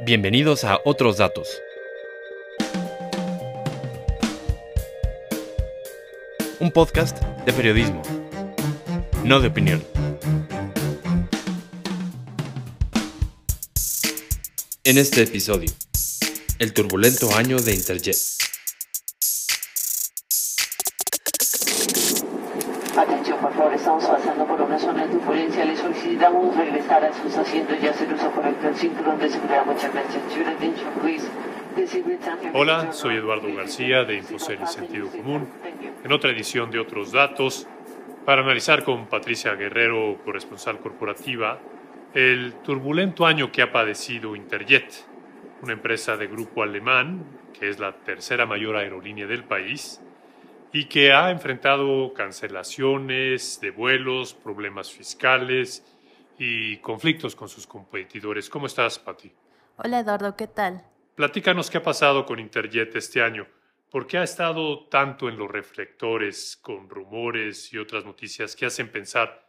Bienvenidos a Otros Datos. Un podcast de periodismo, no de opinión. En este episodio, el turbulento año de Interjet. Atención, por favor, estamos pasando por una zona de turbulencia. Le solicitamos regresar a sus asientos y hacer uso correcto del cinturón de seguridad. Muchas gracias. Your attention, please. Hola, soy Eduardo García de Infocel y Sentido Común, en otra edición de Otros Datos, para analizar con Patricia Guerrero, corresponsal corporativa, el turbulento año que ha padecido Interjet, una empresa de grupo alemán, que es la tercera mayor aerolínea del país, y que ha enfrentado cancelaciones de vuelos, problemas fiscales y conflictos con sus competidores. ¿Cómo estás, Pati? Hola Eduardo, ¿qué tal? Platícanos qué ha pasado con Interjet este año. ¿Por qué ha estado tanto en los reflectores con rumores y otras noticias que hacen pensar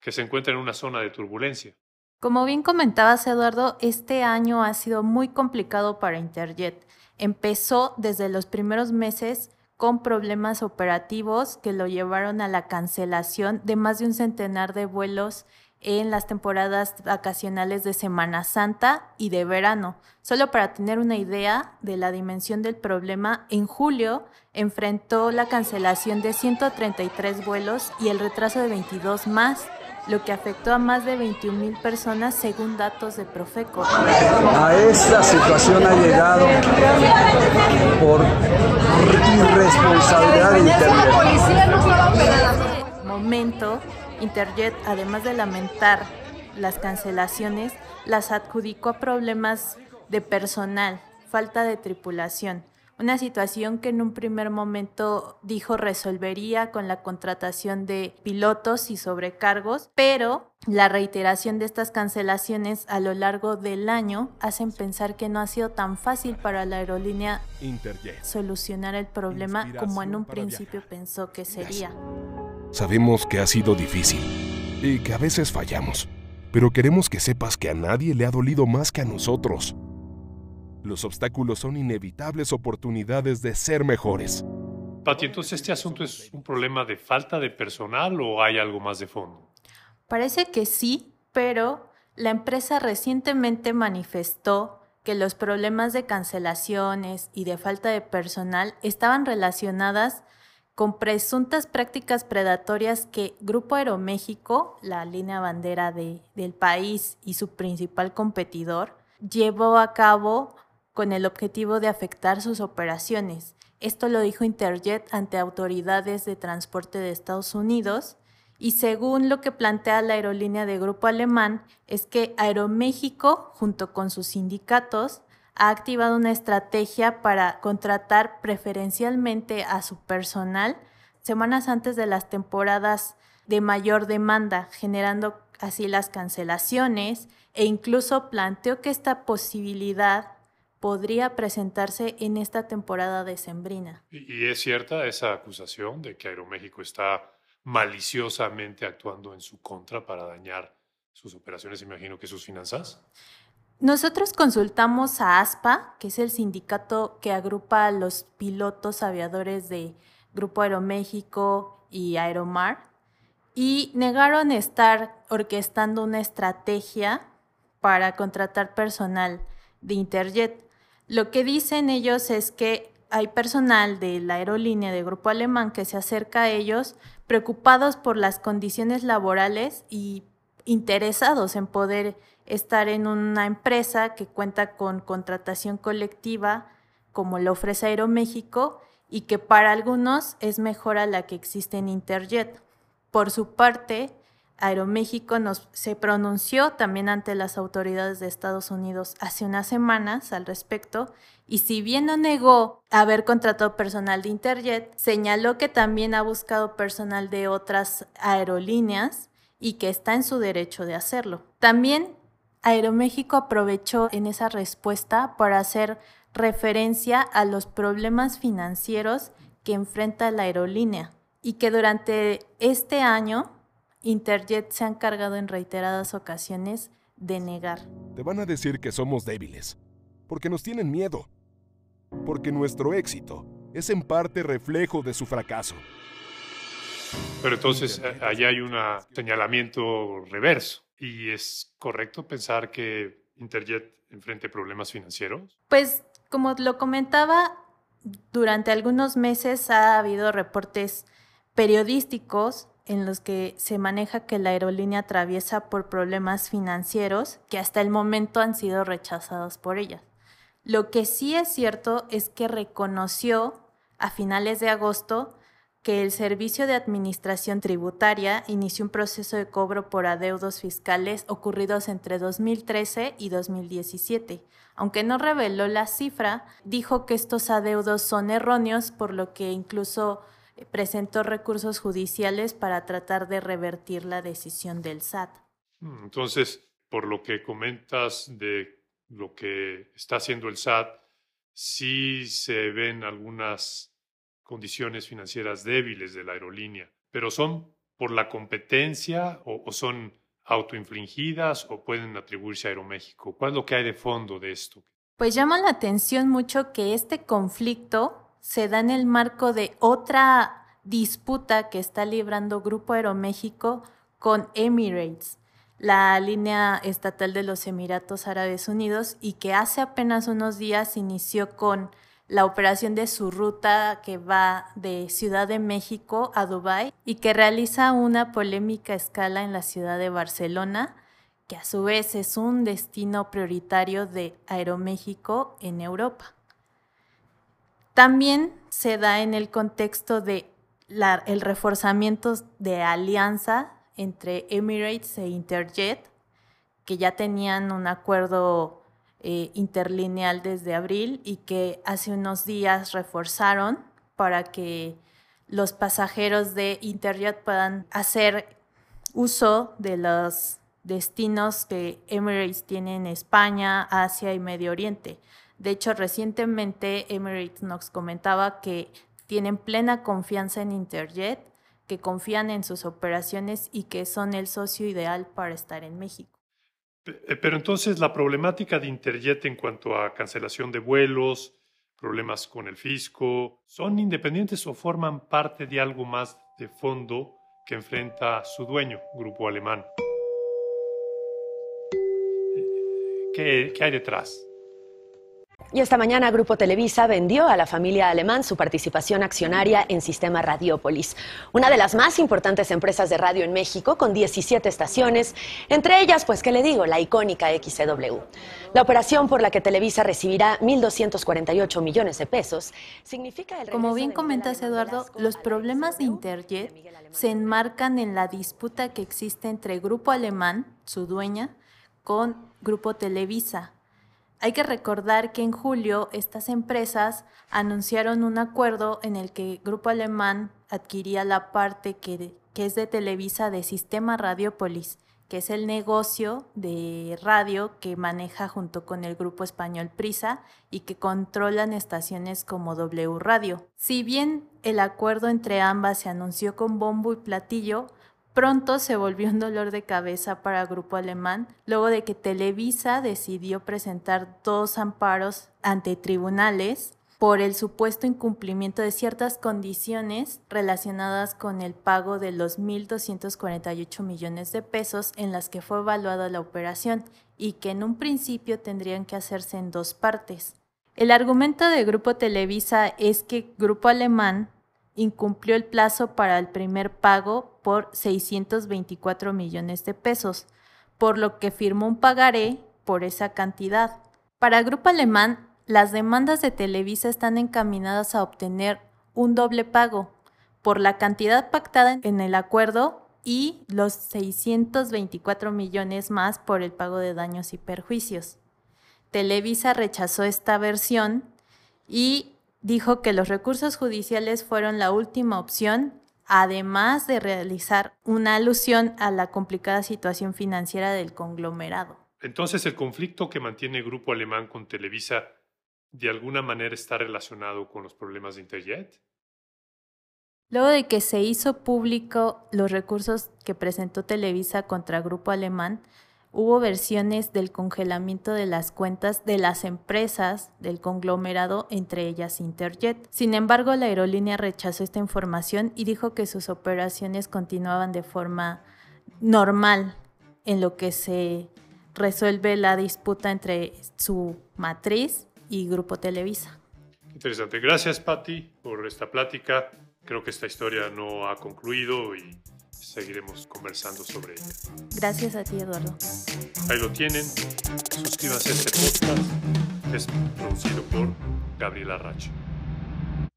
que se encuentra en una zona de turbulencia? Como bien comentabas Eduardo, este año ha sido muy complicado para Interjet. Empezó desde los primeros meses con problemas operativos que lo llevaron a la cancelación de más de un centenar de vuelos en las temporadas vacacionales de Semana Santa y de verano. Solo para tener una idea de la dimensión del problema, en julio enfrentó la cancelación de 133 vuelos y el retraso de 22 más, lo que afectó a más de 21 mil personas según datos de Profeco. A esta situación ha llegado por irresponsabilidad de Internet. En este momento, Interjet, además de lamentar las cancelaciones, las adjudicó a problemas de personal, falta de tripulación. Una situación que en un primer momento dijo resolvería con la contratación de pilotos y sobrecargos, pero la reiteración de estas cancelaciones a lo largo del año hacen pensar que no ha sido tan fácil para la aerolínea Interjet. solucionar el problema como en un principio viajar. pensó que sería. Sabemos que ha sido difícil y que a veces fallamos, pero queremos que sepas que a nadie le ha dolido más que a nosotros. Los obstáculos son inevitables oportunidades de ser mejores. Pati, entonces este asunto es un problema de falta de personal o hay algo más de fondo? Parece que sí, pero la empresa recientemente manifestó que los problemas de cancelaciones y de falta de personal estaban relacionadas con presuntas prácticas predatorias que Grupo Aeroméxico, la línea bandera de- del país y su principal competidor, llevó a cabo con el objetivo de afectar sus operaciones. Esto lo dijo Interjet ante autoridades de transporte de Estados Unidos y según lo que plantea la aerolínea de grupo alemán, es que Aeroméxico, junto con sus sindicatos, ha activado una estrategia para contratar preferencialmente a su personal semanas antes de las temporadas de mayor demanda, generando así las cancelaciones e incluso planteó que esta posibilidad podría presentarse en esta temporada decembrina. ¿Y es cierta esa acusación de que Aeroméxico está maliciosamente actuando en su contra para dañar sus operaciones, imagino que sus finanzas? Nosotros consultamos a ASPA, que es el sindicato que agrupa a los pilotos aviadores de Grupo Aeroméxico y Aeromar, y negaron estar orquestando una estrategia para contratar personal de Interjet. Lo que dicen ellos es que hay personal de la aerolínea de Grupo Alemán que se acerca a ellos preocupados por las condiciones laborales y interesados en poder estar en una empresa que cuenta con contratación colectiva como lo ofrece Aeroméxico y que para algunos es mejor a la que existe en Interjet. Por su parte, Aeroméxico nos, se pronunció también ante las autoridades de Estados Unidos hace unas semanas al respecto y si bien no negó haber contratado personal de Interjet, señaló que también ha buscado personal de otras aerolíneas y que está en su derecho de hacerlo. También Aeroméxico aprovechó en esa respuesta para hacer referencia a los problemas financieros que enfrenta la aerolínea y que durante este año Interjet se ha encargado en reiteradas ocasiones de negar. Te van a decir que somos débiles, porque nos tienen miedo, porque nuestro éxito es en parte reflejo de su fracaso. Pero entonces allá hay un señalamiento reverso. ¿Y es correcto pensar que Interjet enfrente problemas financieros? Pues como lo comentaba, durante algunos meses ha habido reportes periodísticos en los que se maneja que la aerolínea atraviesa por problemas financieros que hasta el momento han sido rechazados por ella. Lo que sí es cierto es que reconoció a finales de agosto que el Servicio de Administración Tributaria inició un proceso de cobro por adeudos fiscales ocurridos entre 2013 y 2017. Aunque no reveló la cifra, dijo que estos adeudos son erróneos, por lo que incluso presentó recursos judiciales para tratar de revertir la decisión del SAT. Mm, entonces, por lo que comentas de lo que está haciendo el SAT, sí se ven algunas condiciones financieras débiles de la aerolínea, pero son por la competencia o, son autoinfligidas o pueden atribuirse a Aeroméxico. ¿Cuál es lo que hay de fondo de esto? Pues llama la atención mucho que este conflicto se da en el marco de otra disputa que está librando Grupo Aeroméxico con Emirates, la línea estatal de los Emiratos Árabes Unidos, y que hace apenas unos días inició con la operación de su ruta que va de Ciudad de México a Dubái y que realiza una polémica escala en la ciudad de Barcelona, que a su vez es un destino prioritario de Aeroméxico en Europa. También se da en el contexto de el reforzamiento de alianza entre Emirates e Interjet, que ya tenían un acuerdo eh, interlineal desde abril y que hace unos días reforzaron para que los pasajeros de Interjet puedan hacer uso de los destinos que Emirates tiene en España, Asia y Medio Oriente. De hecho, recientemente Emirates nos comentaba que tienen plena confianza en Interjet, que confían en sus operaciones y que son el socio ideal para estar en México. Eh, pero entonces la problemática de Interjet en cuanto a cancelación de vuelos, problemas con el fisco, ¿son independientes o forman parte de algo más de fondo que enfrenta su dueño, grupo alemán? ¿Qué, qué hay detrás? Y esta mañana Grupo Televisa vendió a la familia alemán su participación accionaria en Sistema Radiópolis, una de las más importantes empresas de radio en México, con 17 estaciones, entre ellas, pues, ¿qué le digo?, la icónica XCW. La operación por la que Televisa recibirá 1.248 millones de pesos significa el Como bien comentas, Eduardo, los problemas de Interjet se enmarcan en la disputa que existe entre Grupo Alemán, su dueña, con Grupo Televisa, hay que recordar que en julio estas empresas anunciaron un acuerdo en el que Grupo Alemán adquiría la parte que, que es de Televisa de Sistema Radiopolis, que es el negocio de radio que maneja junto con el grupo español Prisa y que controlan estaciones como W Radio. Si bien el acuerdo entre ambas se anunció con bombo y platillo, Pronto se volvió un dolor de cabeza para Grupo Alemán, luego de que Televisa decidió presentar dos amparos ante tribunales por el supuesto incumplimiento de ciertas condiciones relacionadas con el pago de los 1.248 millones de pesos en las que fue evaluada la operación y que en un principio tendrían que hacerse en dos partes. El argumento de Grupo Televisa es que Grupo Alemán incumplió el plazo para el primer pago por 624 millones de pesos, por lo que firmó un pagaré por esa cantidad. Para Grupo Alemán, las demandas de Televisa están encaminadas a obtener un doble pago por la cantidad pactada en el acuerdo y los 624 millones más por el pago de daños y perjuicios. Televisa rechazó esta versión y dijo que los recursos judiciales fueron la última opción, además de realizar una alusión a la complicada situación financiera del conglomerado. Entonces, ¿el conflicto que mantiene el grupo alemán con Televisa de alguna manera está relacionado con los problemas de Interjet? Luego de que se hizo público los recursos que presentó Televisa contra Grupo Alemán, hubo versiones del congelamiento de las cuentas de las empresas del conglomerado, entre ellas Interjet. Sin embargo, la aerolínea rechazó esta información y dijo que sus operaciones continuaban de forma normal en lo que se resuelve la disputa entre su matriz y Grupo Televisa. Interesante. Gracias, Patti, por esta plática. Creo que esta historia no ha concluido y seguiremos conversando sobre ella. Gracias a ti, Eduardo. Ahí lo tienen. Suscríbanse a este podcast. Es producido por Gabriela Racha.